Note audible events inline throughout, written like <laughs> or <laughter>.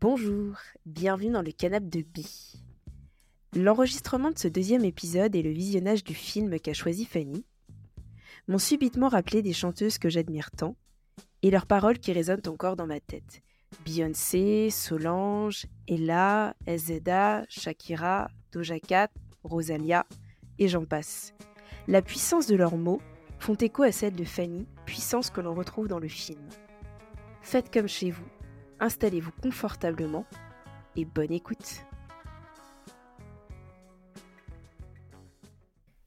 Bonjour, bienvenue dans le canapé de Bi. L'enregistrement de ce deuxième épisode et le visionnage du film qu'a choisi Fanny m'ont subitement rappelé des chanteuses que j'admire tant et leurs paroles qui résonnent encore dans ma tête. Beyoncé, Solange, Ella, SZA, Shakira, Doja Cat, Rosalia, et j'en passe. La puissance de leurs mots font écho à celle de Fanny, puissance que l'on retrouve dans le film. Faites comme chez vous, installez-vous confortablement et bonne écoute.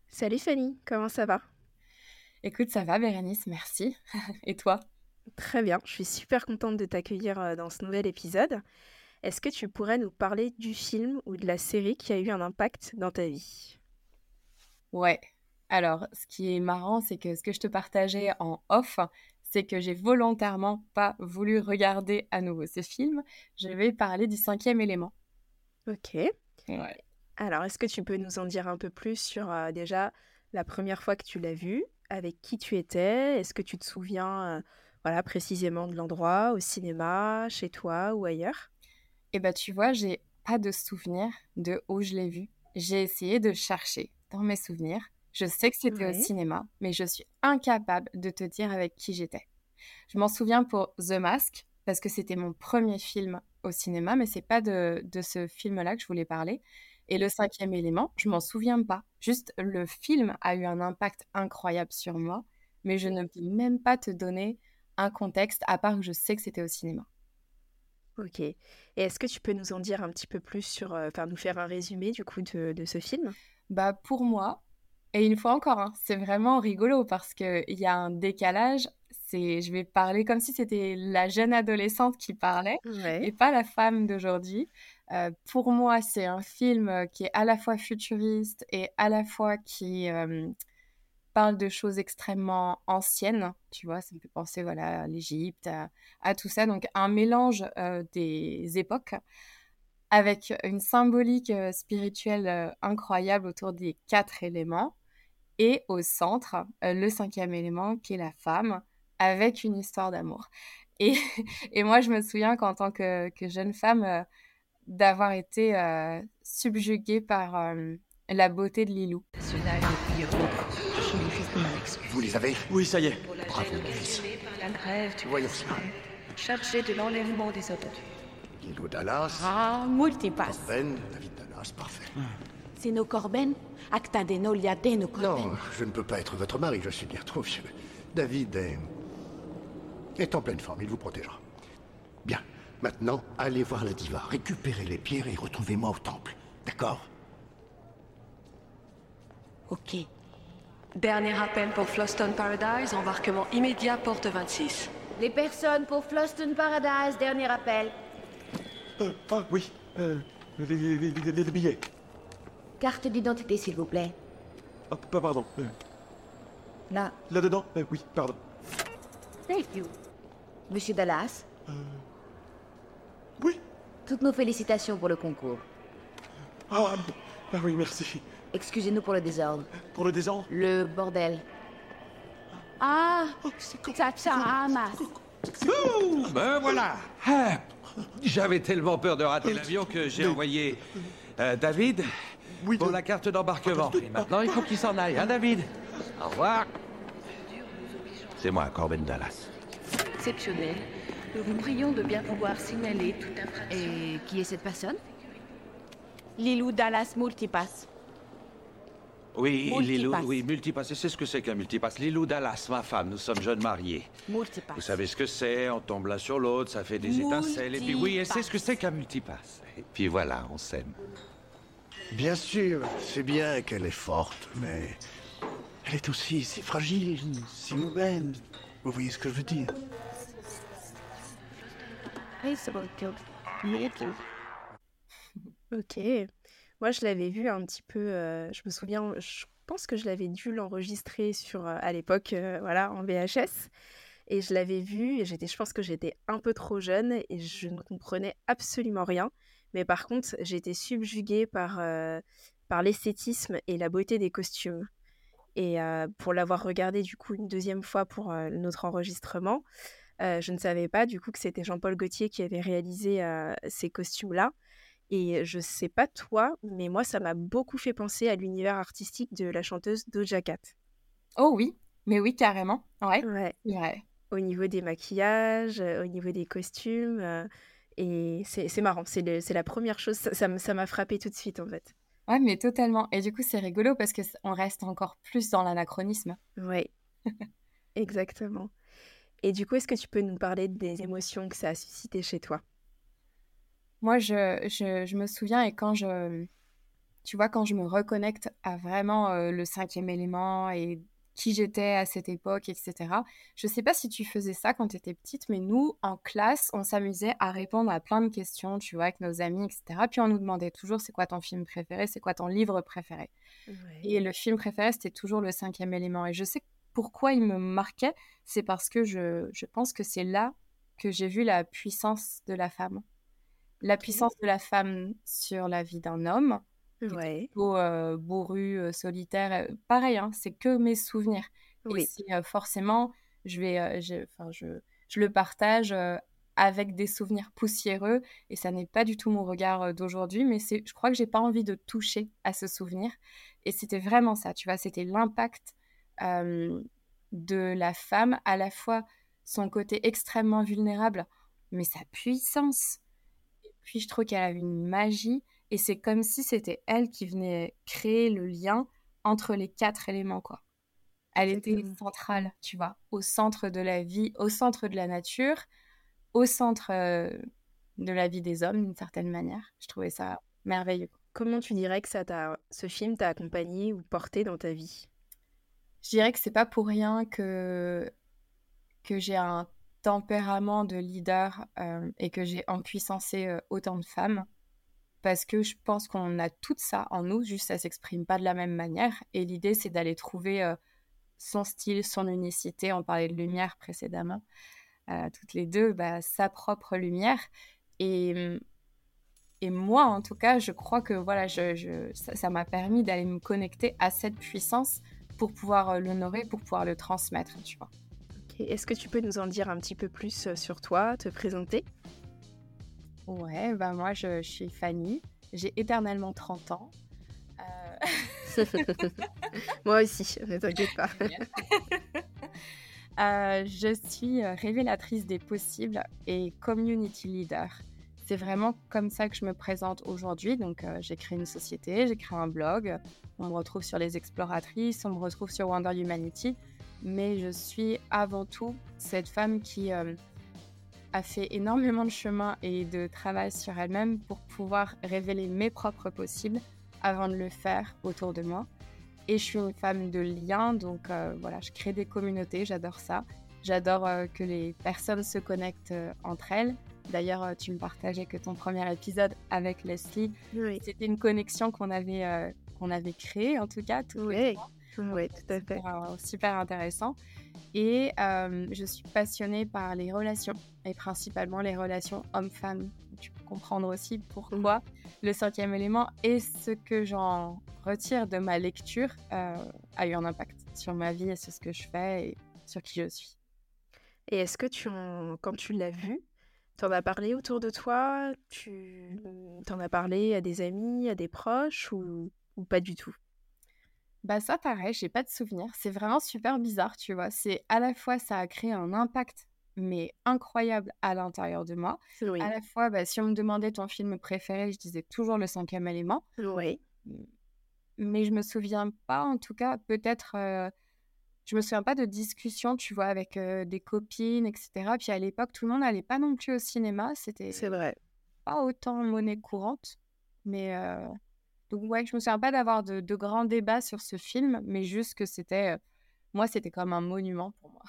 Salut Fanny, comment ça va? Écoute, ça va Bérénice, merci. <laughs> et toi? Très bien, je suis super contente de t'accueillir euh, dans ce nouvel épisode. Est-ce que tu pourrais nous parler du film ou de la série qui a eu un impact dans ta vie? Ouais. Alors, ce qui est marrant, c'est que ce que je te partageais en off, c'est que j'ai volontairement pas voulu regarder à nouveau ce film. Je vais parler du cinquième élément. Ok. Alors, est-ce que tu peux nous en dire un peu plus sur euh, déjà la première fois que tu l'as vu, avec qui tu étais? Est-ce que tu te souviens euh, voilà, précisément de l'endroit, au cinéma, chez toi ou ailleurs? Eh bien, tu vois, j'ai pas de souvenir de où je l'ai vu. J'ai essayé de chercher dans mes souvenirs. Je sais que c'était au cinéma, mais je suis incapable de te dire avec qui j'étais. Je m'en souviens pour The Mask, parce que c'était mon premier film au cinéma, mais c'est pas de, de ce film-là que je voulais parler. Et le cinquième élément, je m'en souviens pas. Juste, le film a eu un impact incroyable sur moi, mais je ne peux même pas te donner un contexte, à part que je sais que c'était au cinéma. Ok. Et est-ce que tu peux nous en dire un petit peu plus sur, euh, enfin, nous faire un résumé du coup de, de ce film? Bah pour moi, et une fois encore, hein, c'est vraiment rigolo parce qu'il y a un décalage. C'est, je vais parler comme si c'était la jeune adolescente qui parlait et pas la femme d'aujourd'hui. Euh, pour moi, c'est un film qui est à la fois futuriste et à la fois qui euh, parle de choses extrêmement anciennes, tu vois, ça me fait penser voilà, à l'Égypte, à, tout ça. Donc un mélange euh, des époques avec une symbolique euh, spirituelle euh, incroyable autour des quatre éléments et au centre, le cinquième élément qui est la femme avec une histoire d'amour. Et, <laughs> et, moi, je me souviens qu'en tant que, que, jeune femme, d'avoir été subjuguée par la beauté de Lilou. Vous les avez Oui, ça y est. Bravo, Grace. La grève, tu Voyons cela. Chargé de l'enlèvement des otages. Guido Dallas. Ah, multipass. Ben, David Dallas, parfait. C'est nos Corben Acta de nolia de nos Corben. Non, je ne peux pas être votre mari, je suis bien trop vieux. David est... est en pleine forme, il vous protégera. Bien, maintenant, allez voir la diva, récupérez les pierres et retrouvez-moi au temple. D'accord? Ok. Dernier appel pour Floston Paradise, embarquement immédiat porte 26. Les personnes pour Floston Paradise, dernier appel. Euh, ah oui, euh, les, les- les- les billets. Carte d'identité, s'il vous plaît. Ah, pa- pardon. euh, Là. Là-dedans Euh, Oui, pardon. Thank you. Monsieur Dallas, Oui toutes nos félicitations pour le concours. Ah, b- ah oui, merci. Excusez-nous pour le désordre. Pour le désordre? Le bordel. Ah, Oh, ça ça ramasse. Ben voilà Ah, J'avais tellement peur de rater l'avion que j'ai envoyé euh, David Oui, pour de- la carte d'embarquement. Et maintenant, il faut qu'il s'en aille, hein, David Au revoir. C'est moi, Corben Dallas. Exceptionnel. Nous vous prions de bien pouvoir signaler toute infraction. Et qui est cette personne Lilou Dallas multipass. Oui, Multipass. Lilou, oui, multipass. Et c'est ce que c'est qu'un multipass. Lilou Dallas, ma femme, nous sommes jeunes mariés. Multipass. Vous savez ce que c'est, on tombe l'un sur l'autre, ça fait des étincelles. Et puis oui, et c'est ce que c'est qu'un multipass. Et puis voilà, on s'aime. Bien sûr, c'est bien qu'elle est forte, mais... Elle est aussi si fragile, si humaine. Vous voyez ce que je veux dire? Ok. Moi, je l'avais vu un petit peu. euh, je me souviens, je pense que je l'avais dû l'enregistrer sur euh, à l'époque, euh, voilà, en VHS. Et je l'avais vu et j'étais, je pense que j'étais un peu trop jeune et je ne comprenais absolument rien. Mais par contre, j'étais subjuguée par, euh, par l'esthétisme et la beauté des costumes. Et euh, pour l'avoir regardé du coup une deuxième fois pour euh, notre enregistrement, je ne savais pas du coup que c'était Jean-Paul Gaultier qui avait réalisé ces costumes-là. Et je sais pas toi, mais moi, ça m'a beaucoup fait penser à l'univers artistique de la chanteuse Doja Cat. Oh oui, mais oui, carrément. Ouais. Ouais. Au niveau des maquillages, au niveau des costumes. Et c'est marrant. C'est la première chose. Ça m'a frappé tout de suite, en fait. Ouais, mais totalement. Et du coup, c'est rigolo parce qu'on reste encore plus dans l'anachronisme. Oui, <laughs> exactement. Et du coup, est-ce que tu peux nous parler des émotions que ça a suscité chez toi? Moi, je, je, me souviens et quand je, tu vois, quand je me reconnecte à vraiment euh, le cinquième élément et qui j'étais à cette époque, etc. Je sais pas si tu faisais ça quand tu étais petite, mais nous, en classe, on s'amusait à répondre à plein de questions, tu vois, avec nos amis, etc. Puis on nous demandait toujours c'est quoi ton film préféré, c'est quoi ton livre préféré? Et le film préféré, c'était toujours le cinquième élément. Et je sais pourquoi il me marquait, c'est parce que je, je pense que c'est là que j'ai vu la puissance de la femme. La puissance de la femme sur la vie d'un homme, Ouais. bourru, solitaire. pareil, hein, c'est que mes souvenirs. Et forcément, je vais, je, je, je le partage avec des souvenirs poussiéreux et ça n'est pas du tout mon regard d'aujourd'hui, mais c'est, je crois que j'ai pas envie de toucher à ce souvenir. Et c'était vraiment ça, tu vois, c'était l'impact de la femme, à la fois son côté extrêmement vulnérable, mais sa puissance. Et puis je trouve qu'elle a une magie et c'est comme si c'était elle qui venait créer le lien entre les quatre éléments, quoi. Elle était centrale, tu vois, au centre de la vie, au centre de la nature, au centre euh, de la vie des hommes, d'une certaine manière. Je trouvais ça merveilleux. Comment tu dirais que ça ce film t'a accompagné ou porté dans ta vie? Je dirais que c'est pas pour rien que, que j'ai un tempérament de leader euh, et que j'ai empuissancé euh, autant de femmes parce que je pense qu'on a tout ça en nous, juste ça s'exprime pas de la même manière. Et l'idée, c'est d'aller trouver euh, son style, son unicité. On parlait de lumière précédemment, euh, toutes les deux, bah, sa propre lumière. Et, moi, en tout cas, je crois que voilà, ça m'a permis d'aller me connecter à cette puissance pour pouvoir euh, l'honorer, pour pouvoir le transmettre, tu vois. Est-ce que tu peux nous en dire un petit peu plus sur toi, te présenter? Ouais, bah moi je, suis Fanny, j'ai éternellement 30 ans. Euh, <laughs> moi aussi, ne t'inquiète pas. <laughs> Euh, je suis euh, révélatrice des possibles et community leader. C'est vraiment comme ça que je me présente aujourd'hui. Donc, j'ai créé une société, j'ai créé un blog. On me retrouve sur les exploratrices, on me retrouve sur Wonder Humanity. Mais je suis avant tout cette femme qui a fait énormément de chemin et de travail sur elle-même pour pouvoir révéler mes propres possibles avant de le faire autour de moi. Et je suis une femme de lien, donc euh, voilà, je crée des communautés, j'adore ça. J'adore euh, que les personnes se connectent euh, entre elles. D'ailleurs, tu me partageais que ton premier épisode avec Leslie, c'était une connexion qu'on avait, qu'on avait créée, en tout cas. Tout oui, oui, tout à fait. Super, super intéressant. Et je suis passionnée par les relations, et principalement les relations hommes-femmes. Tu peux comprendre aussi pourquoi mmh. le cinquième élément et ce que j'en retire de ma lecture a eu un impact sur ma vie et sur ce que je fais et sur qui je suis. Et est-ce que tu quand tu l'as vu, tu en as parlé autour de toi? Tu en as parlé à des amis, à des proches ou, ou pas du tout? Bah ça pareil, j'ai pas de souvenir. C'est vraiment super bizarre, tu vois? C'est à la fois ça a créé un impact mais incroyable à l'intérieur de moi. À la fois, bah, si on me demandait ton film préféré, je disais toujours le cinquième élément. Oui. Mais je me souviens pas, en tout cas, peut-être, euh, je me souviens pas de discussions, tu vois, avec euh, des copines, etc. Puis à l'époque, tout le monde n'allait pas non plus au cinéma. C'était. C'est vrai. Pas autant monnaie courante, mais. Euh, donc ouais, je me souviens pas d'avoir de, grands débats sur ce film, mais juste que c'était, euh, moi, c'était comme un monument pour moi.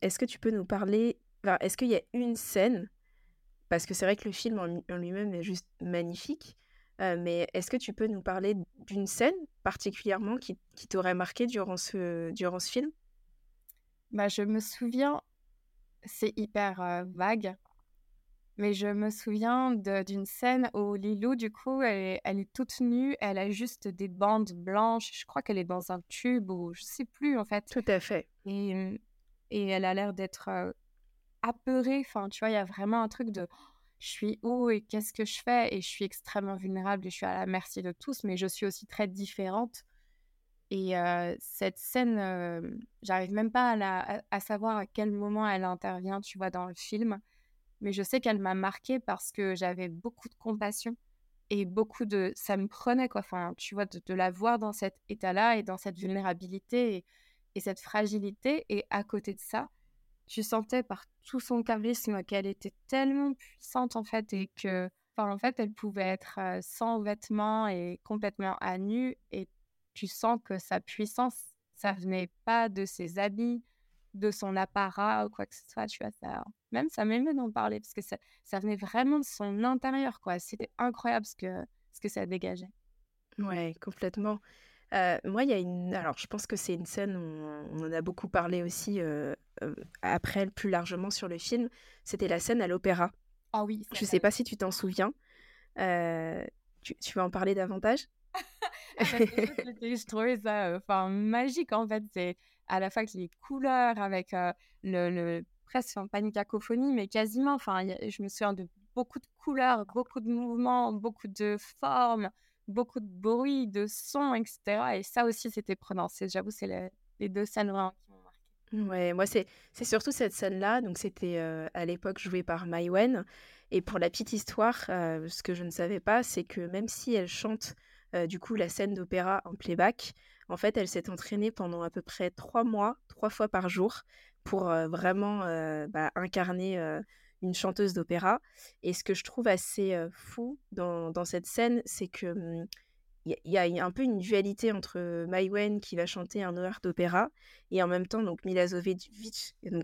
est-ce que tu peux nous parler, enfin, est-ce qu'il y a une scène, parce que c'est vrai que le film en, lui-même est juste magnifique, euh, mais est-ce que tu peux nous parler d'une scène particulièrement qui, qui t'aurait marqué durant ce, durant ce film? Bah, Je me souviens, c'est hyper euh, vague, mais je me souviens d'une scène où Lilou, du coup, elle est, toute nue, elle a juste des bandes blanches. Je crois qu'elle est dans un tube ou je sais plus en fait. Tout à fait. Et et elle a l'air d'être apeurée. Enfin, tu vois, il y a vraiment un truc de je suis où et qu'est-ce que je fais? Et je suis extrêmement vulnérable et je suis à la merci de tous, mais je suis aussi très différente. Et cette scène, j'arrive même pas à, à, savoir à quel moment elle intervient, tu vois, dans le film, mais je sais qu'elle m'a marquée parce que j'avais beaucoup de compassion et beaucoup de... Ça me prenait, quoi, enfin, tu vois, de, la voir dans cet état-là et dans cette vulnérabilité et, et cette fragilité. Et à côté de ça, tu sentais par tout son charisme qu'elle était tellement puissante en fait et que enfin, en fait elle pouvait être sans vêtements et complètement à nu et tu sens que sa puissance ça venait pas de ses habits de son apparat ou quoi que ce soit tu vois ça même ça m'aimait d'en parler parce que ça, ça venait vraiment de son intérieur quoi c'était incroyable ce que ce que ça dégageait ouais complètement moi, il y a une. Alors, je pense que c'est une scène, on, on en a beaucoup parlé aussi après, plus largement sur le film. C'était la scène à l'opéra. Ah oui. Je ne sais pas si tu t'en souviens. tu, tu veux en parler davantage? Je trouvais ça enfin, magique en fait. C'est à la fois que les couleurs avec le, presque pas une cacophonie, mais quasiment. Enfin, je me souviens de beaucoup de couleurs, beaucoup de mouvements, beaucoup de formes beaucoup de bruit, de son, etc. Et ça aussi, c'était prenant. J'avoue, c'est les, deux scènes vraiment qui m'ont marqué. Ouais, moi, c'est surtout cette scène-là. Donc, c'était à l'époque joué par Maïwen. Et pour la petite histoire, ce que je ne savais pas, c'est que même si elle chante du coup la scène d'opéra en playback, en fait, elle s'est entraînée pendant à peu près trois mois, trois fois par jour, pour vraiment bah, incarner une chanteuse d'opéra. Et ce que je trouve assez fou dans, cette scène, c'est que mmh, il y, a un peu une dualité entre Maïwen qui va chanter un horaire d'opéra et en même temps donc Mila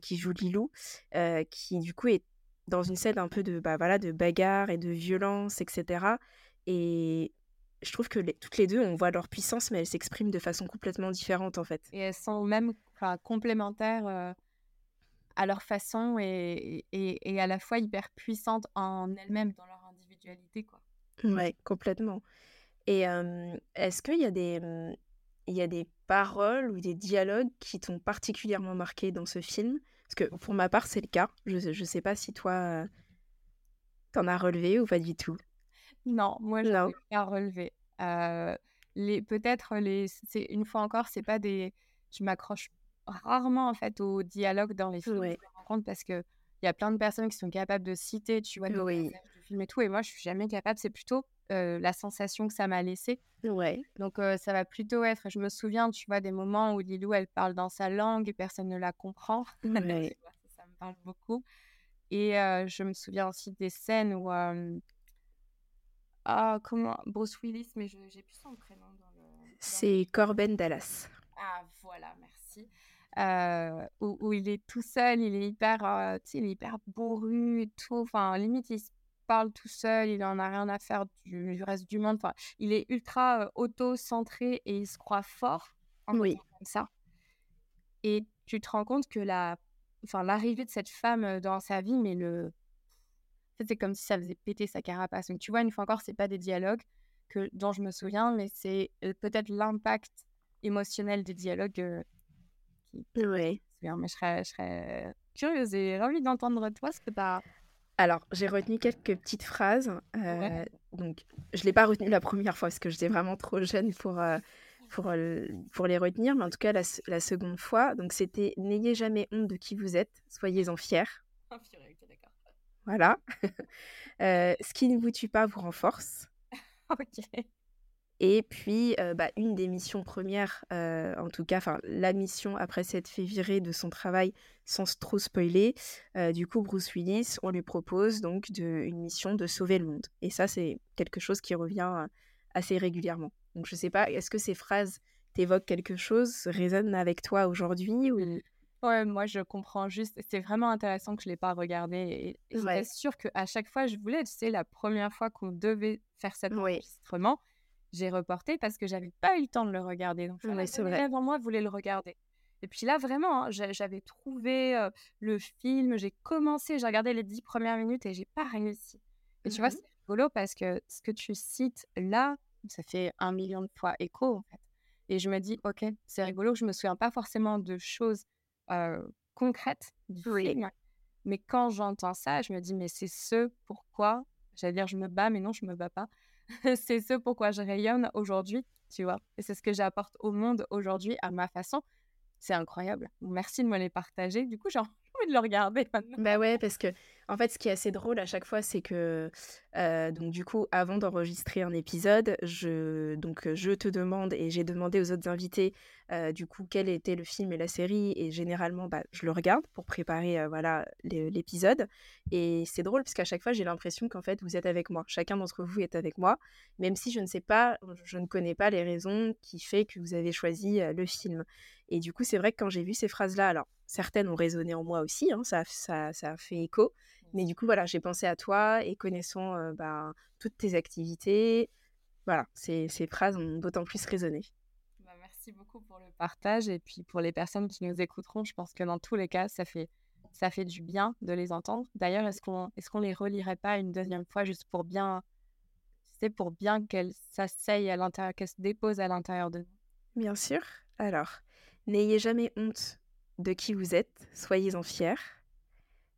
qui joue Lilou qui du coup est dans une scène un peu de bah voilà de bagarre et de violence etc et je trouve que toutes les deux on voit leur puissance mais elles s'expriment de façon complètement différente en fait et elles sont même complémentaires à leur façon et, et, à la fois hyper puissantes en elles-mêmes dans leur individualité. Quoi. Ouais, complètement. Et est-ce qu'il y, a des, il y a des paroles ou des dialogues qui t'ont particulièrement marqué dans ce film? Parce que pour ma part, c'est le cas. Je ne sais pas si toi, t'en as relevé ou pas du tout. Non, moi, je n'ai pas relevé. les, peut-être, les, une fois encore, c'est pas des... Je m'accroche rarement en fait au dialogue dans les films. Ouais. Je parce que il y a plein de personnes qui sont capables de citer, tu vois, oui. du film et tout, et moi je suis jamais capable. C'est plutôt la sensation que ça m'a laissé. Ouais. Donc ça va plutôt être. Je me souviens, tu vois, des moments où Lilou elle parle dans sa langue et personne ne la comprend. <laughs> Ouais. ça, me parle beaucoup. Et je me souviens aussi des scènes où ah comment? Bruce Willis, mais j'ai plus son prénom dans le. C'est Corben Dallas. Ah voilà, merci. Euh, où, il est tout seul, il est hyper, euh, il est hyper bourru et tout. Enfin, limite, il se parle tout seul, il en a rien à faire du, reste du monde. Enfin, il est ultra euh, auto-centré et il se croit fort. En oui. Comme ça. Et tu te rends compte que la, enfin, l'arrivée de cette femme dans sa vie, mais le, fait, c'est comme si ça faisait péter sa carapace. Donc, tu vois, une fois encore, c'est pas des dialogues que, dont je me souviens, mais c'est peut-être l'impact émotionnel des dialogues oui. Mais je serais, je serais curieuse et ravie d'entendre toi ce que tu as. Alors, j'ai retenu quelques petites phrases. Euh, donc, je ne l'ai pas retenu la première fois parce que j'étais vraiment trop jeune pour, euh, pour, euh, pour les retenir. Mais en tout cas, la, la seconde fois, donc c'était N'ayez jamais honte de qui vous êtes, soyez-en fiers. <laughs> Voilà. ce qui ne vous tue pas vous renforce. <laughs> ok. Et puis, bah, une des missions premières, en tout cas, enfin la mission après s'être fait virer de son travail sans trop spoiler, du coup, Bruce Willis, on lui propose donc de, une mission de sauver le monde. Et ça, c'est quelque chose qui revient assez régulièrement. Donc, je sais pas, est-ce que ces phrases t'évoquent quelque chose, résonnent avec toi aujourd'hui ou... Ouais, moi je comprends juste. C'est vraiment intéressant que je l'ai pas regardé. Et, suis sûre qu'à chaque fois, je voulais, tu sais, la première fois qu'on devait faire cet enregistrement, j'ai reporté parce que j'avais pas eu le temps de le regarder. Donc, ouais, c'est vrai. Avant moi voulait le regarder. Et puis là, vraiment, hein, j'avais trouvé le film, j'ai commencé, j'ai regardé les dix premières minutes et j'ai pas réussi. Et tu vois, mmh c'est rigolo parce que ce que tu cites là, ça fait un million de fois écho en fait. Et je me dis, ok, c'est rigolo, je me souviens pas forcément de choses concrète du film. Mais quand j'entends ça, je me dis, mais c'est ce pourquoi, j'allais dire je me bats, mais non, je me bats pas. <laughs> c'est ce pourquoi je rayonne aujourd'hui, tu vois? Et c'est ce que j'apporte au monde aujourd'hui à ma façon. C'est incroyable. Merci de me les partager. Du coup, j'ai <laughs> envie de le regarder maintenant. Bah ouais, parce que en fait, ce qui est assez drôle à chaque fois, c'est que euh, donc du coup, avant d'enregistrer un épisode, je donc je te demande et j'ai demandé aux autres invités euh, du coup quel était le film et la série et généralement bah, je le regarde pour préparer euh, voilà l'épisode et c'est drôle parce qu'à chaque fois j'ai l'impression qu'en fait vous êtes avec moi, chacun d'entre vous est avec moi, même si je ne sais pas, je ne connais pas les raisons qui fait que vous avez choisi le film. Et du coup, c'est vrai que quand j'ai vu ces phrases-là, alors certaines ont résonné en moi aussi, hein, ça, ça, ça a fait écho, mais du coup, voilà, j'ai pensé à toi et connaissant euh, bah, toutes tes activités, voilà, ces, ces phrases ont d'autant plus résonné. Bah, merci beaucoup pour le partage et puis pour les personnes qui nous écouteront, je pense que dans tous les cas, ça fait, ça fait du bien de les entendre. D'ailleurs, est-ce qu'on est qu'on les relirait pas une deuxième fois juste pour bien, c'est pour bien qu'elles s'asseyent à l'intérieur, qu'elles se déposent à l'intérieur de nous? Bien sûr. Alors, n'ayez jamais honte de qui vous êtes, soyez-en fiers.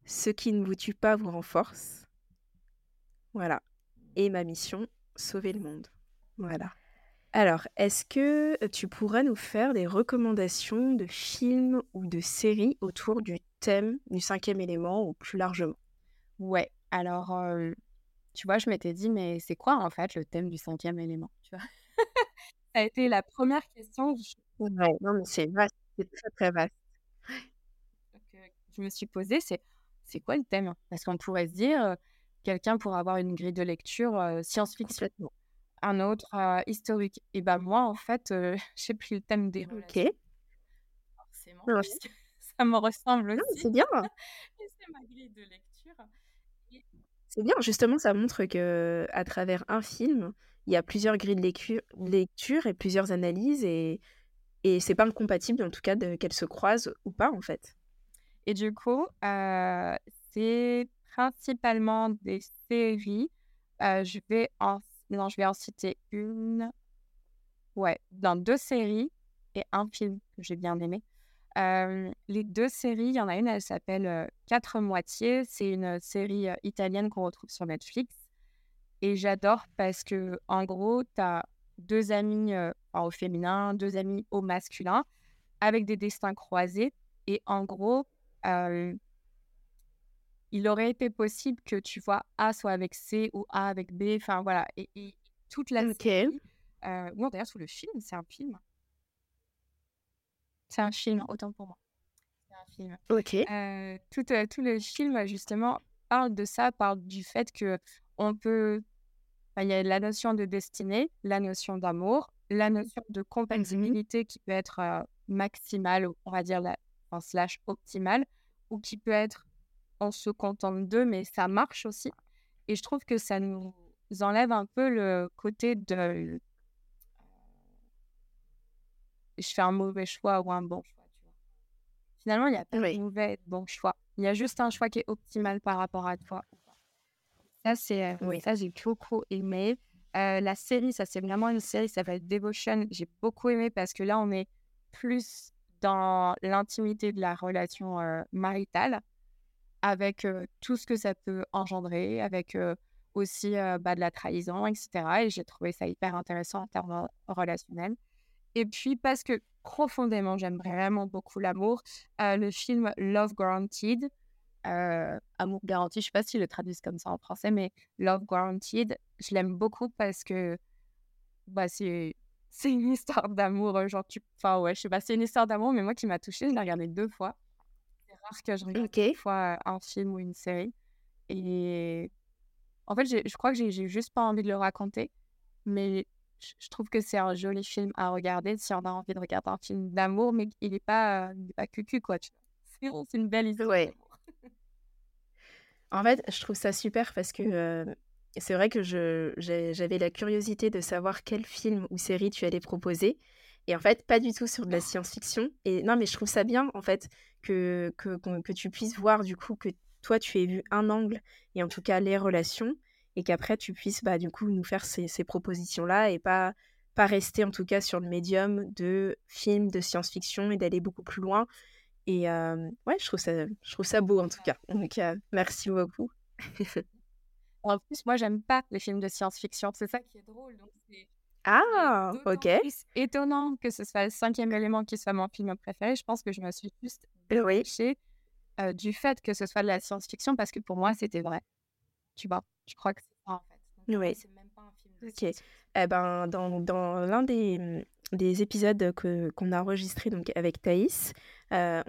Ce qui ne vous tue pas vous renforce. Voilà. Et ma mission, sauver le monde. Voilà. Alors, est-ce que tu pourrais nous faire des recommandations de films ou de séries autour du thème du cinquième élément ou plus largement? Ouais. Alors, euh, tu vois, je m'étais dit, mais c'est quoi en fait le thème du cinquième élément? Tu vois? <laughs> Ça a été la première question. Ouais, non, mais c'est vaste, c'est très très vaste. Je me suis posée, c'est c'est quoi le thème? Parce qu'on pourrait se dire, quelqu'un pourrait avoir une grille de lecture science-fiction, un autre historique. Et ben moi, en fait, <laughs> j'ai pris le thème des. Ok. Forcément, ça me ressemble aussi. C'est bien. <laughs> c'est ma grille de lecture. C'est bien, justement, ça montre que à travers un film, il y a plusieurs grilles de lecture, lecture et plusieurs analyses et, et c'est pas incompatible en tout cas qu'elles se croisent ou pas en fait. Et du coup, euh, c'est principalement des séries. Euh, je vais en... Non, je vais en citer une. Ouais, dans deux séries et un film que j'ai bien aimé. Euh, les deux séries, il y en a une, elle s'appelle Quatre moitiés. C'est une série italienne qu'on retrouve sur Netflix. Et j'adore parce que, en gros, tu as deux amis au féminin, deux amis au masculin, avec des destins croisés. Et en gros, il aurait été possible que tu vois A soit avec C ou A avec B, enfin voilà, et, toute la série. Euh, non, d'ailleurs, sous le film, c'est un film. C'est un film, autant pour moi. C'est un film. Ok. Euh, tout, tout, le film, justement, parle de ça, parle du fait que on peut. Il y a la notion de destinée, la notion d'amour, la notion de mmh compatibilité qui peut être maximale, on va dire la, slash optimal ou qui peut être on se contente d'eux, mais ça marche aussi. Et je trouve que ça nous enlève un peu le côté de je fais un mauvais choix ou un bon choix. Tu vois. Finalement, il n'y a pas de mauvais bon choix. Il y a juste un choix qui est optimal par rapport à toi. Ça, c'est euh, oui. ça j'ai beaucoup aimé. Euh, la série, ça c'est vraiment une série, ça s'appelle Devotion. J'ai beaucoup aimé parce que là, on est plus dans l'intimité de la relation maritale, avec tout ce que ça peut engendrer, avec aussi bah, de la trahison, etc. Et j'ai trouvé ça hyper intéressant en termes relationnels. Et puis parce que profondément, j'aime vraiment beaucoup l'amour, le film Love Guaranteed, Amour garanti, je ne sais pas si le traduisent comme ça en français, mais Love Guaranteed, je l'aime beaucoup parce que bah, c'est c'est une histoire d'amour, euh, genre, tu... enfin, ouais, je sais pas, c'est une histoire d'amour, mais moi qui m'a touchée, je l'ai regardée deux fois. C'est rare que je regarde deux fois un film ou une série. Et en fait, je crois que j'ai juste pas envie de le raconter, mais je trouve que c'est un joli film à regarder si on a envie de regarder un film d'amour, mais il n'est pas, il est pas cucu, quoi. <laughs> C'est une belle histoire. Ouais. <laughs> en fait, je trouve ça super parce que euh, c'est vrai que j'avais la curiosité de savoir quel film ou série tu allais proposer. Et en fait, pas du tout sur de la science-fiction. Et non, mais je trouve ça bien, en fait, que, que, tu puisses voir, du coup, que toi, tu aies vu un angle, et en tout cas les relations, et qu'après, tu puisses, bah, du coup, nous faire ces, propositions-là, et pas, pas rester, en tout cas, sur le médium de films de science-fiction, et d'aller beaucoup plus loin. Et ouais, je trouve, ça, je trouve ça beau en tout cas. Donc, merci beaucoup. <laughs> en plus, moi, j'aime pas les films de science-fiction. C'est ça qui est drôle. Donc ah, ok. étonnant que ce soit le cinquième élément qui soit mon film préféré. Je pense que je me suis juste oui. du fait que ce soit de la science-fiction parce que pour moi, c'était vrai. Tu vois, je crois que c'est ça en fait. oui. C'est même pas un film de Ok. Eh ben, dans, dans l'un des, des épisodes que, qu'on a enregistrés donc, avec Thaïs, euh,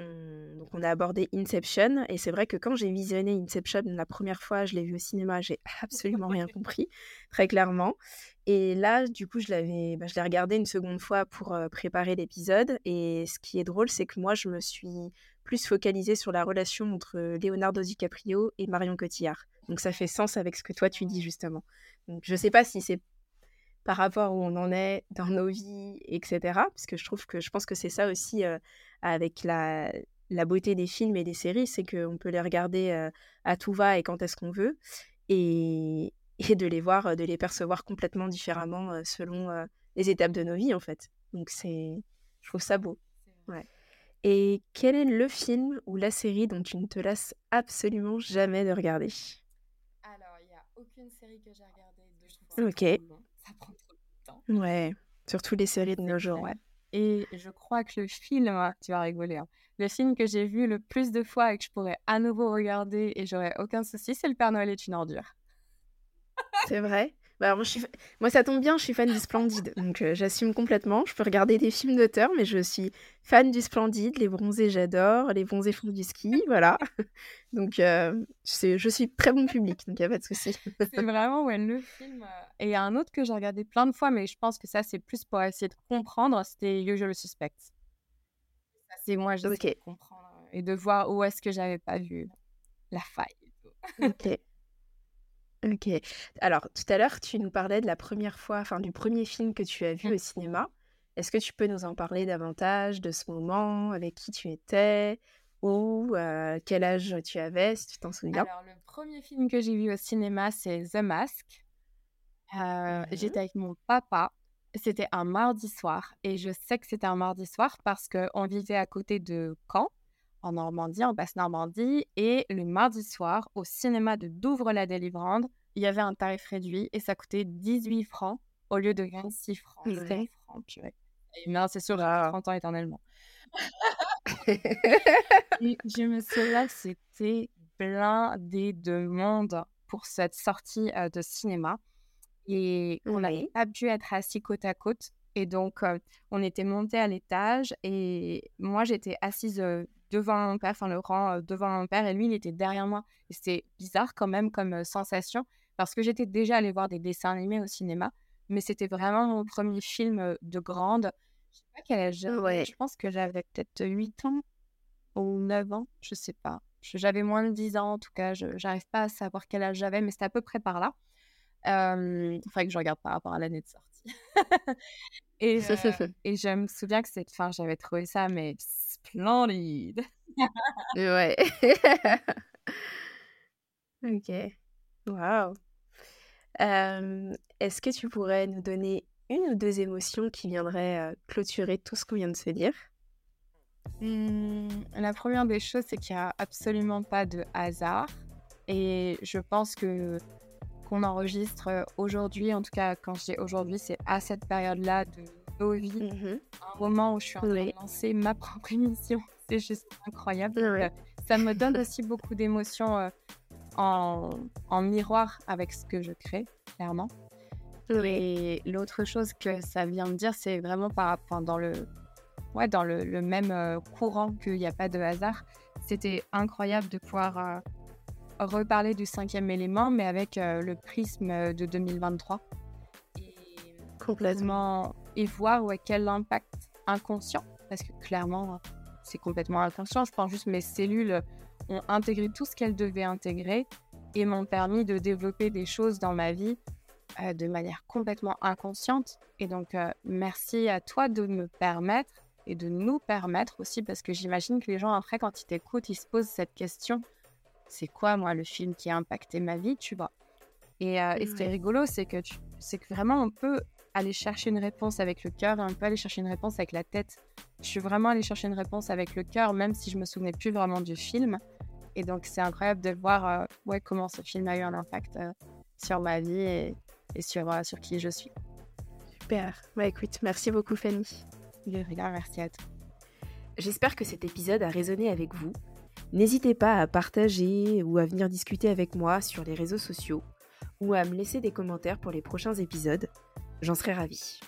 on, a abordé Inception. Et c'est vrai que quand j'ai visionné Inception la première fois, je l'ai vu au cinéma, j'ai <laughs> absolument rien compris, très clairement. Et là, du coup, je l'avais, bah, je l'ai regardé une seconde fois pour euh, préparer l'épisode. Et ce qui est drôle, c'est que moi, je me suis plus focalisée sur la relation entre Leonardo DiCaprio et Marion Cotillard. Donc ça fait sens avec ce que toi tu dis justement. Donc je sais pas si c'est par rapport où on en est dans nos vies, etc. Parce que je trouve que je pense que c'est ça aussi euh, avec la, la beauté des films et des séries, c'est qu'on peut les regarder euh, à tout va et quand est-ce qu'on veut, et, et, de les voir, de les percevoir complètement différemment euh, selon les étapes de nos vies en fait. Donc c'est, je trouve ça beau. Ouais. Et quel est le film ou la série dont tu ne te lasses absolument jamais de regarder? Alors, il n'y a aucune série que j'ai regardée de Ok. Ça prend. Ouais, surtout les séries de nos jours, ouais. Et je crois que le film, ah, tu vas rigoler, hein, le film que j'ai vu le plus de fois et que je pourrais à nouveau regarder et j'aurais aucun souci, c'est Le Père Noël est une ordure. C'est vrai? Bah, moi, ça tombe bien, je suis fan du Splendide, donc euh, j'assume complètement. Je peux regarder des films d'auteur, mais je suis fan du Splendide. Les bronzés, j'adore. Les bronzés font du ski, <laughs> voilà. donc euh, je suis très bon public, donc il n'y a pas de souci. c'est vraiment ouais, le film. Euh, et il y a un autre que j'ai regardé plein de fois, mais je pense que ça, c'est plus pour essayer de comprendre. C'était Usual Suspect. C'est moi, je okay. de comprendre et de voir où est-ce que j'avais pas vu la faille. ok. <laughs> Ok. Alors, tout à l'heure, tu nous parlais de la première fois, enfin du premier film que tu as vu au cinéma. Est-ce que tu peux nous en parler davantage de ce moment, avec qui tu étais, ou euh, quel âge tu avais, si tu t'en souviens? Alors, le premier film que j'ai vu au cinéma, c'est The Mask. Euh, mmh j'étais avec mon papa. C'était un mardi soir. Et je sais que c'était un mardi soir parce qu'on vivait à côté de Caen, en Normandie, en Basse-Normandie. Et le mardi soir, au cinéma de Douvres-la-Délivrande, il y avait un tarif réduit et ça coûtait 18 francs au lieu de 26 francs. francs, Non, c'est sûr, 30 ans éternellement. <laughs> je me souviens que c'était blindé de monde pour cette sortie euh, de cinéma. Et on n'avait pas pu être assis côte à côte. Et donc, euh, on était monté à l'étage et moi, j'étais assise euh, devant mon père, enfin le rang devant mon père, et lui, il était derrière moi. Et c'était bizarre quand même comme sensation, parce que j'étais déjà allée voir des dessins animés au cinéma, mais c'était vraiment mon premier film de grande. Je sais pas quel âge j'avais, je pense que j'avais peut-être 8 ans ou 9 ans, je sais pas. J'avais moins de 10 ans en tout cas, je n'arrive pas à savoir quel âge j'avais, mais c'était à peu près par là. Euh, il faudrait que je regarde par rapport à l'année de sortie. <laughs> et, et je me souviens que cette fin, j'avais trouvé ça mais splendide. ouais. <laughs> ok. Waouh. Est-ce que tu pourrais nous donner une ou deux émotions qui viendraient clôturer tout ce qu'on vient de se dire? Mmh, La première des choses, c'est qu'il n'y a absolument pas de hasard. Et je pense que qu'on enregistre aujourd'hui, en tout cas quand je dis aujourd'hui, c'est à cette période-là de nos vies, mmh un moment où je suis en train de lancer ma propre <laughs> émission. C'est juste incroyable. ça me donne aussi beaucoup d'émotions en, miroir avec ce que je crée, clairement. Et l'autre chose que ça vient me dire, c'est vraiment par rapport dans le, ouais, dans le, même euh, courant qu'il n'y a pas de hasard. C'était incroyable de pouvoir euh, reparler du cinquième élément, mais avec euh, le prisme de 2023. Et, complètement. Et voir ouais, quel impact inconscient, parce que clairement, c'est complètement inconscient. Je pense juste mes cellules ont intégré tout ce qu'elles devaient intégrer et m'ont permis de développer des choses dans ma vie euh, de manière complètement inconsciente. Et donc, euh, merci à toi de me permettre et de nous permettre aussi, parce que j'imagine que les gens, après, quand ils t'écoutent, ils se posent cette question c'est quoi, moi, le film qui a impacté ma vie, tu vois Et, euh, et ce qui est rigolo, c'est que, c'est que vraiment, on peut aller chercher une réponse avec le cœur et un peu aller chercher une réponse avec la tête. Je suis vraiment allée chercher une réponse avec le cœur, même si je me souvenais plus vraiment du film. Et donc, c'est incroyable de voir euh, ouais, comment ce film a eu un impact euh, sur ma vie et, sur, euh, sur qui je suis. Super. Bah écoute, merci beaucoup Fanny. De rien, merci à toi. J'espère que cet épisode a résonné avec vous. N'hésitez pas à partager ou à venir discuter avec moi sur les réseaux sociaux ou à me laisser des commentaires pour les prochains épisodes. J'en serais ravie.